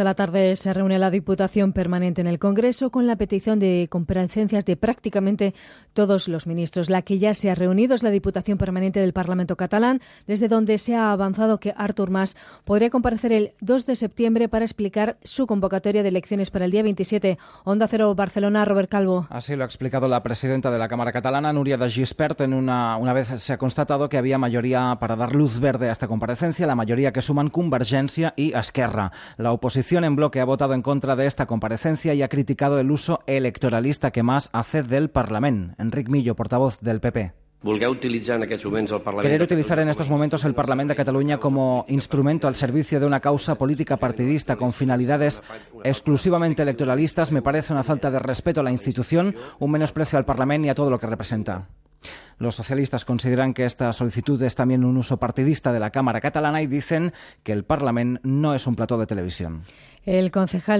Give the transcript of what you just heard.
de la tarde se reúne la Diputación Permanente en el Congreso con la petición de comparecencias de prácticamente todos los ministros. La que ya se ha reunido es la Diputación Permanente del Parlamento catalán, desde donde se ha avanzado que Artur Mas podría comparecer el 2 de septiembre para explicar su convocatoria de elecciones para el día 27. Onda Cero Barcelona, Robert Calvo. Así lo ha explicado la presidenta de la Cámara Catalana, Nuria de Gispert, en una, una vez se ha constatado que había mayoría para dar luz verde a esta comparecencia, la mayoría que suman Convergencia y Esquerra. La oposición en bloque ha votado en contra de esta comparecencia y ha criticado el uso electoralista que más hace del Parlamento. Enric Millo, portavoz del PP. Querer utilizar en estos momentos el Parlamento de Cataluña como instrumento al servicio de una causa política partidista con finalidades exclusivamente electoralistas me parece una falta de respeto a la institución, un menosprecio al Parlamento y a todo lo que representa. Los socialistas consideran que esta solicitud es también un uso partidista de la Cámara catalana y dicen que el Parlamento no es un plató de televisión. El concejal de